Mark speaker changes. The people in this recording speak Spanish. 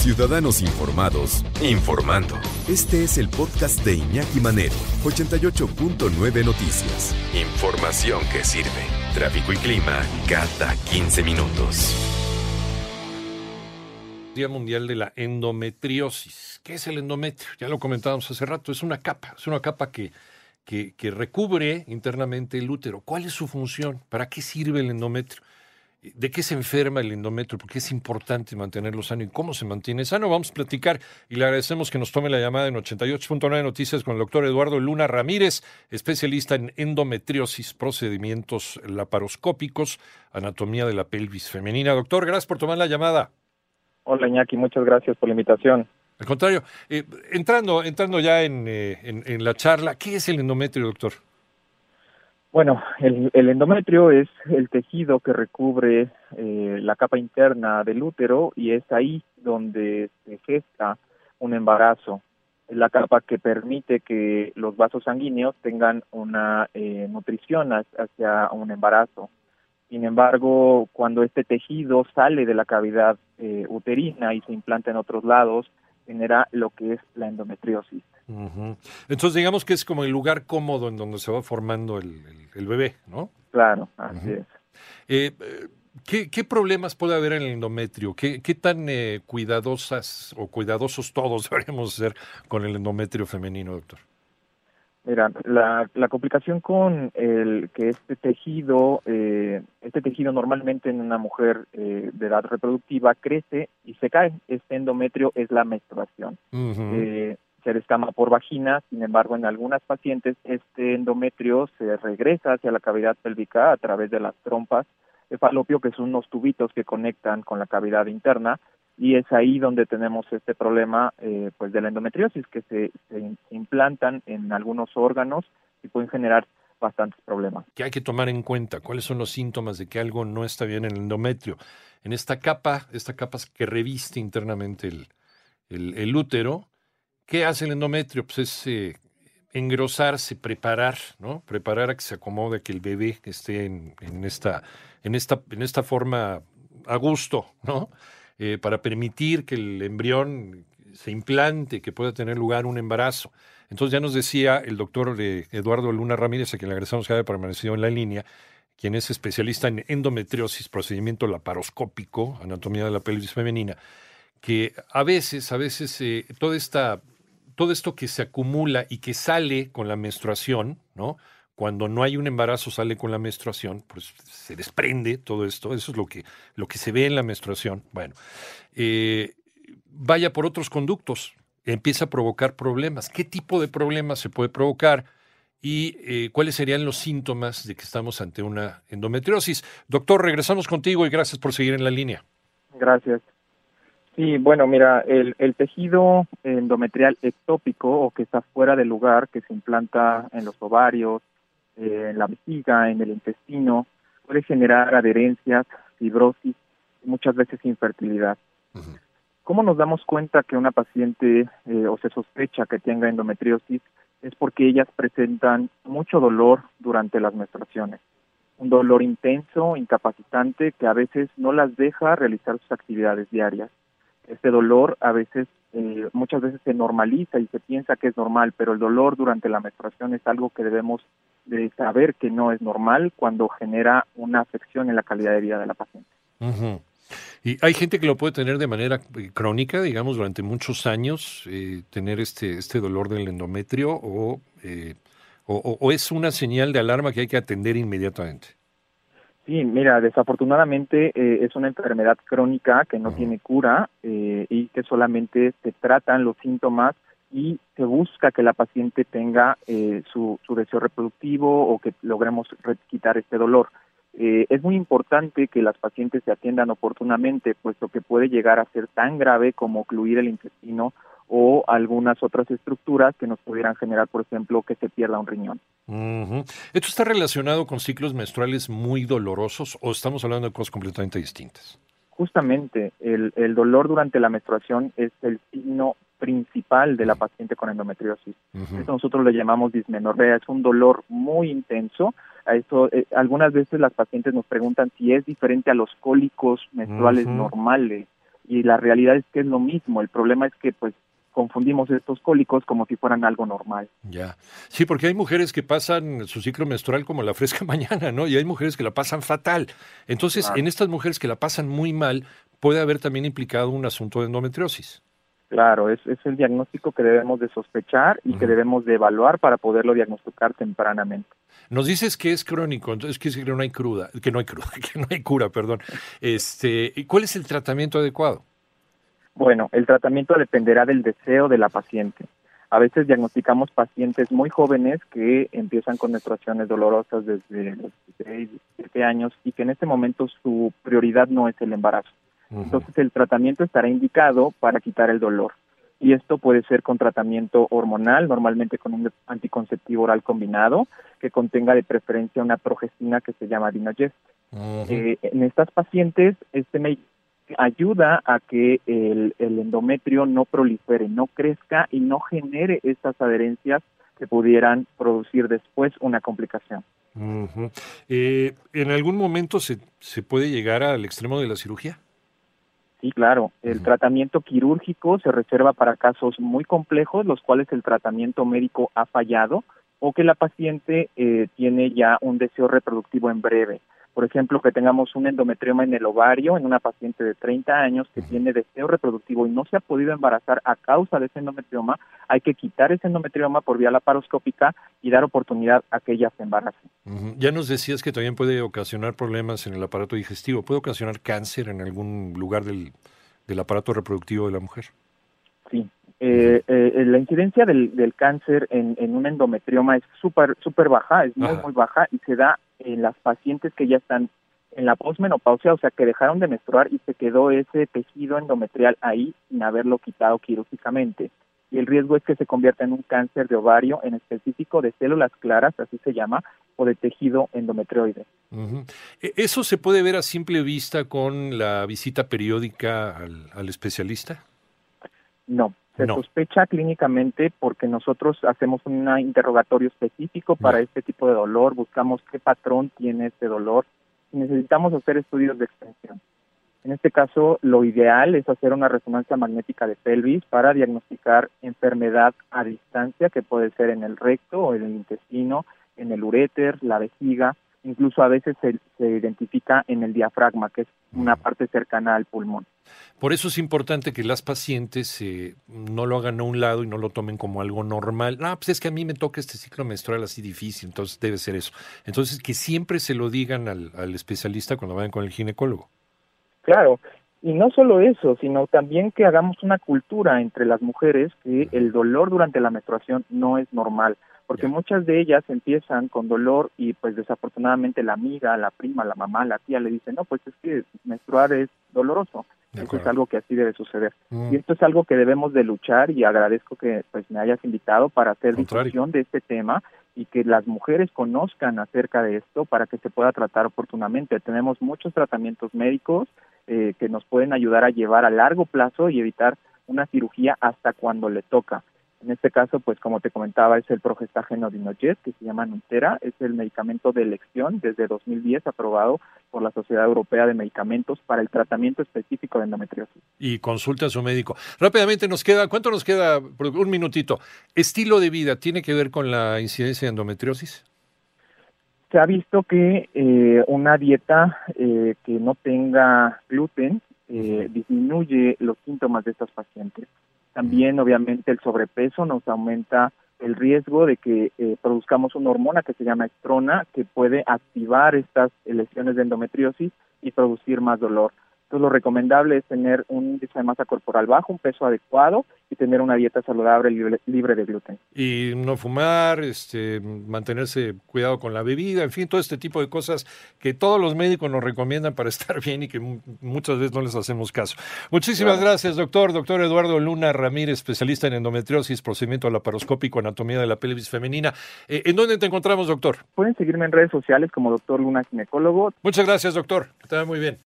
Speaker 1: Ciudadanos Informados, informando. Este es el podcast de Iñaki Manero, 88.9 Noticias. Información que sirve. Tráfico y clima cada 15 minutos.
Speaker 2: Día Mundial de la Endometriosis. ¿Qué es el endometrio? Ya lo comentábamos hace rato. Es una capa, es una capa que, que, que recubre internamente el útero. ¿Cuál es su función? ¿Para qué sirve el endometrio? ¿De qué se enferma el endometrio? ¿Por qué es importante mantenerlo sano y cómo se mantiene sano? Vamos a platicar y le agradecemos que nos tome la llamada en 88.9 Noticias con el doctor Eduardo Luna Ramírez, especialista en endometriosis, procedimientos laparoscópicos, anatomía de la pelvis femenina. Doctor, gracias por tomar la llamada.
Speaker 3: Hola Iñaki, muchas gracias por la invitación.
Speaker 2: Al contrario, eh, entrando, entrando ya en, eh, en, en la charla, ¿qué es el endometrio, doctor?
Speaker 3: Bueno, el, endometrio es el tejido que recubre eh, la capa interna del útero y es ahí donde se gesta un embarazo. Es la capa que permite que los vasos sanguíneos tengan una eh, nutrición hacia un embarazo. Sin embargo, cuando este tejido sale de la cavidad eh, uterina y se implanta en otros lados, genera lo que es la endometriosis.
Speaker 2: Entonces digamos que es como el lugar cómodo en donde se va formando el, el, el bebé, ¿no?
Speaker 3: Claro, así es.
Speaker 2: Eh, ¿qué, ¿qué, problemas puede haber en el endometrio? ¿Qué, qué tan eh, cuidadosas o cuidadosos todos deberíamos ser con el endometrio femenino, doctor?
Speaker 3: Mira, la, la complicación con el que este tejido, eh, este tejido normalmente en una mujer eh, de edad reproductiva crece y se cae. Este endometrio es la menstruación. Uh -huh. eh, se descama por vagina, sin embargo, en algunas pacientes este endometrio se regresa hacia la cavidad pélvica a través de las trompas de falopio, que son unos tubitos que conectan con la cavidad interna, y es ahí donde tenemos este problema eh, pues de la endometriosis que se, se, implantan en algunos órganos y pueden generar bastantes problemas.
Speaker 2: ¿Qué hay que tomar en cuenta? ¿Cuáles son los síntomas de que algo no está bien en el endometrio? En esta capa, esta capa que reviste internamente el, el útero, ¿qué hace el endometrio? Pues es eh, engrosarse, preparar, ¿no? Preparar a que se acomode, que el bebé esté en, esta, en, esta, en esta forma a gusto, ¿no? eh, para permitir que el embrión se implante, que pueda tener lugar un embarazo. Entonces ya nos decía el doctor de Eduardo Luna Ramírez, a quien le agradecemos que haya permanecido en la línea, quien es especialista en endometriosis, procedimiento laparoscópico, anatomía de la pelvis femenina, que a veces, a veces eh, toda esta, todo esto que se acumula y que sale con la menstruación, ¿no? cuando no hay un embarazo sale con la menstruación, pues se desprende todo esto, eso es lo que, lo que se ve en la menstruación. Bueno, eh, vaya por otros conductos, empieza a provocar problemas. ¿Qué tipo de problemas se puede provocar? ¿Y eh, cuáles serían los síntomas de que estamos ante una endometriosis? Doctor, regresamos contigo y gracias por seguir en la línea.
Speaker 3: Gracias. Sí, bueno, mira, el, el, tejido endometrial ectópico o que está fuera del lugar, que se implanta en los ovarios, en la vejiga, en el intestino, puede generar adherencias, fibrosis y muchas veces infertilidad. Uh -huh. ¿Cómo nos damos cuenta que una paciente eh, o se sospecha que tenga endometriosis? Es porque ellas presentan mucho dolor durante las menstruaciones. Un dolor intenso, incapacitante, que a veces no las deja realizar sus actividades diarias. Este dolor a veces, eh, muchas veces se normaliza y se piensa que es normal, pero el dolor durante la menstruación es algo que debemos de saber que no es normal cuando genera una afección en la calidad de vida de la paciente.
Speaker 2: Y hay gente que lo puede tener de manera crónica, digamos, durante muchos años, eh, tener este, este dolor del endometrio, eh, o, o, es una señal de alarma que hay que atender inmediatamente.
Speaker 3: Sí, mira, desafortunadamente eh, es una enfermedad crónica que no tiene cura eh, y que solamente se tratan los síntomas y se busca que la paciente tenga eh, su, su, deseo reproductivo o que logremos quitar este dolor. Es muy importante que las pacientes se atiendan oportunamente, puesto que puede llegar a ser tan grave como ocluir el intestino o algunas otras estructuras que nos pudieran generar, por ejemplo, que se pierda un riñón.
Speaker 2: Uh -huh. ¿Esto está relacionado con ciclos menstruales muy dolorosos o estamos hablando de cosas completamente distintas?
Speaker 3: Justamente, el, el dolor durante la menstruación es el signo principal de la paciente con endometriosis. Uh -huh. Eso nosotros le llamamos dismenorrea, es un dolor muy intenso. A eso, eh, algunas veces las pacientes nos preguntan si es diferente a los cólicos menstruales uh -huh. normales y la realidad es que es lo mismo. El problema es que pues confundimos estos cólicos como si fueran algo normal.
Speaker 2: Ya. Sí, porque hay mujeres que pasan su ciclo menstrual como la fresca mañana, ¿no? Y hay mujeres que la pasan fatal. Entonces, en estas mujeres que la pasan muy mal, puede haber también implicado un asunto de endometriosis.
Speaker 3: Claro, es, es el diagnóstico que debemos de sospechar y que debemos de evaluar para poderlo diagnosticar tempranamente.
Speaker 2: Nos dices que es crónico, entonces quiere decir que no hay cruda, que no hay cruda, que no hay cura, perdón. Este, ¿cuál es el tratamiento adecuado?
Speaker 3: Bueno, el tratamiento dependerá del deseo de la paciente. A veces diagnosticamos pacientes muy jóvenes que empiezan con menstruaciones dolorosas desde los 16, 17 años y que en este momento su prioridad no es el embarazo. Entonces el tratamiento estará indicado para quitar el dolor. Y esto puede ser con tratamiento hormonal, normalmente con un anticonceptivo oral combinado, que contenga de preferencia una progestina que se llama Dinogest. Eh, en estas pacientes, este ayuda a que el, endometrio no prolifere, no crezca y no genere estas adherencias que pudieran producir después una complicación.
Speaker 2: Eh, ¿En algún momento se, se puede llegar al extremo de la cirugía?
Speaker 3: Sí, claro. El tratamiento quirúrgico se reserva para casos muy complejos, los cuales el tratamiento médico ha fallado o que la paciente eh, tiene ya un deseo reproductivo en breve. Por ejemplo, que tengamos un endometrioma en el ovario en una paciente de 30 años que tiene deseo reproductivo y no se ha podido embarazar a causa de ese endometrioma, hay que quitar ese endometrioma por vía laparoscópica y dar oportunidad a que ella se embarace.
Speaker 2: Ya nos decías que también puede ocasionar problemas en el aparato digestivo, puede ocasionar cáncer en algún lugar del, del aparato reproductivo de la mujer.
Speaker 3: Sí, eh, eh, la incidencia del, del cáncer en, en, un endometrioma es súper super baja, es muy, muy baja y se da en las pacientes que ya están en la posmenopausia, o sea, que dejaron de menstruar y se quedó ese tejido endometrial ahí sin haberlo quitado quirúrgicamente. Y el riesgo es que se convierta en un cáncer de ovario, en específico de células claras, así se llama, o de tejido endometrioide.
Speaker 2: E, ¿Eso se puede ver a simple vista con la visita periódica al, al especialista?
Speaker 3: No, se sospecha clínicamente porque nosotros hacemos un interrogatorio específico para este tipo de dolor, buscamos qué patrón tiene este dolor y necesitamos hacer estudios de extensión. En este caso, lo ideal es hacer una resonancia magnética de pelvis para diagnosticar enfermedad a distancia, que puede ser en el recto o en el intestino, en el uréter, la vejiga, incluso a veces se, identifica en el diafragma, que es una parte cercana al pulmón.
Speaker 2: Por eso es importante que las pacientes eh, no lo hagan a un lado y no lo tomen como algo normal. No, pues es que a mí me toca este ciclo menstrual así difícil, entonces debe ser eso. Entonces, que siempre se lo digan al, al especialista cuando vayan con el ginecólogo.
Speaker 3: Claro, y no solo eso, sino también que hagamos una cultura entre las mujeres que el dolor durante la menstruación no es normal porque muchas de ellas empiezan con dolor y pues desafortunadamente la amiga, la prima, la mamá, la tía le dicen, no, pues es que menstruar es doloroso. Eso es algo que así debe suceder. Mm. Y esto es algo que debemos de luchar y agradezco que pues me hayas invitado para hacer discusión de este tema y que las mujeres conozcan acerca de esto para que se pueda tratar oportunamente. Tenemos muchos tratamientos médicos eh, que nos pueden ayudar a llevar a largo plazo y evitar una cirugía hasta cuando le toca. En este caso, pues como te comentaba, es el progestágeno Dinojet, que se llama Nutera, es el medicamento de elección desde 2010 aprobado por la Sociedad Europea de Medicamentos para el tratamiento específico de endometriosis.
Speaker 2: Y consulta a su médico. Rápidamente nos queda, ¿cuánto nos queda? Un minutito. ¿Estilo de vida tiene que ver con la incidencia de endometriosis?
Speaker 3: Se ha visto que eh, una dieta eh, que no tenga gluten eh, disminuye los síntomas de estas pacientes. También, obviamente, el sobrepeso nos aumenta el riesgo de que eh, produzcamos una hormona que se llama estrona, que puede activar estas lesiones de endometriosis y producir más dolor. Entonces, lo recomendable es tener un índice de masa corporal bajo, un peso adecuado y tener una dieta saludable libre, de gluten.
Speaker 2: Y no fumar, este, mantenerse cuidado con la bebida, en fin, todo este tipo de cosas que todos los médicos nos recomiendan para estar bien y que muchas veces no les hacemos caso. Muchísimas gracias, doctor. Doctor Eduardo Luna Ramírez, especialista en endometriosis, procedimiento laparoscópico, anatomía de la pelvis femenina. Eh, ¿En dónde te encontramos, doctor?
Speaker 3: Pueden seguirme en redes sociales como doctor Luna Ginecólogo.
Speaker 2: Muchas gracias, doctor. Te muy bien.